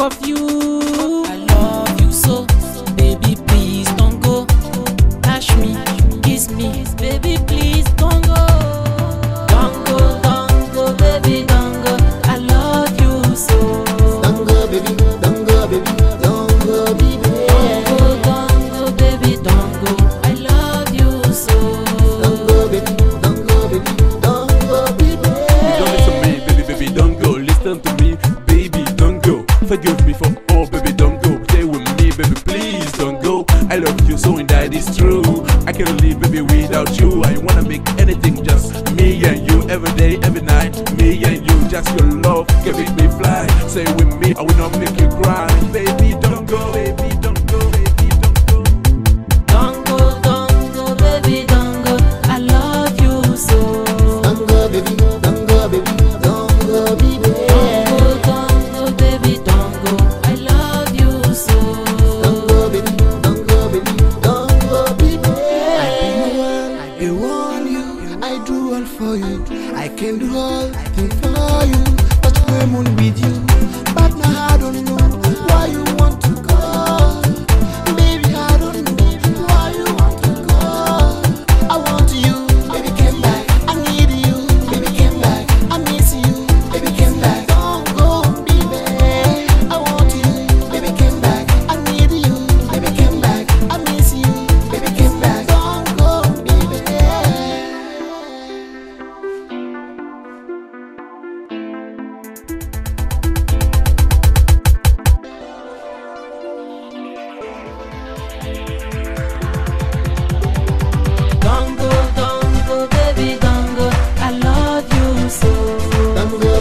of you. I can't live, baby, without you. I wanna make anything just me and you. Every day, every night, me and you. Just your love can make me fly. Say with me, I will not make you cry. Baby, don't go, baby. Can do all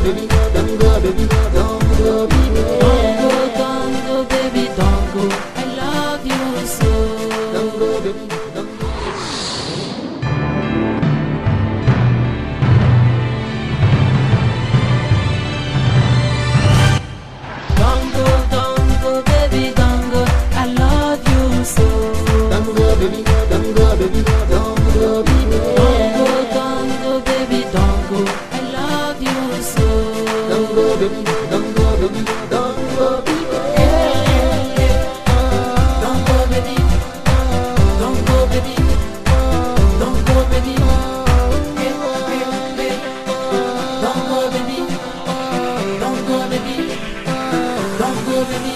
Don't go, baby, don't go, baby, don't baby. Don't go, baby. Don't go, baby.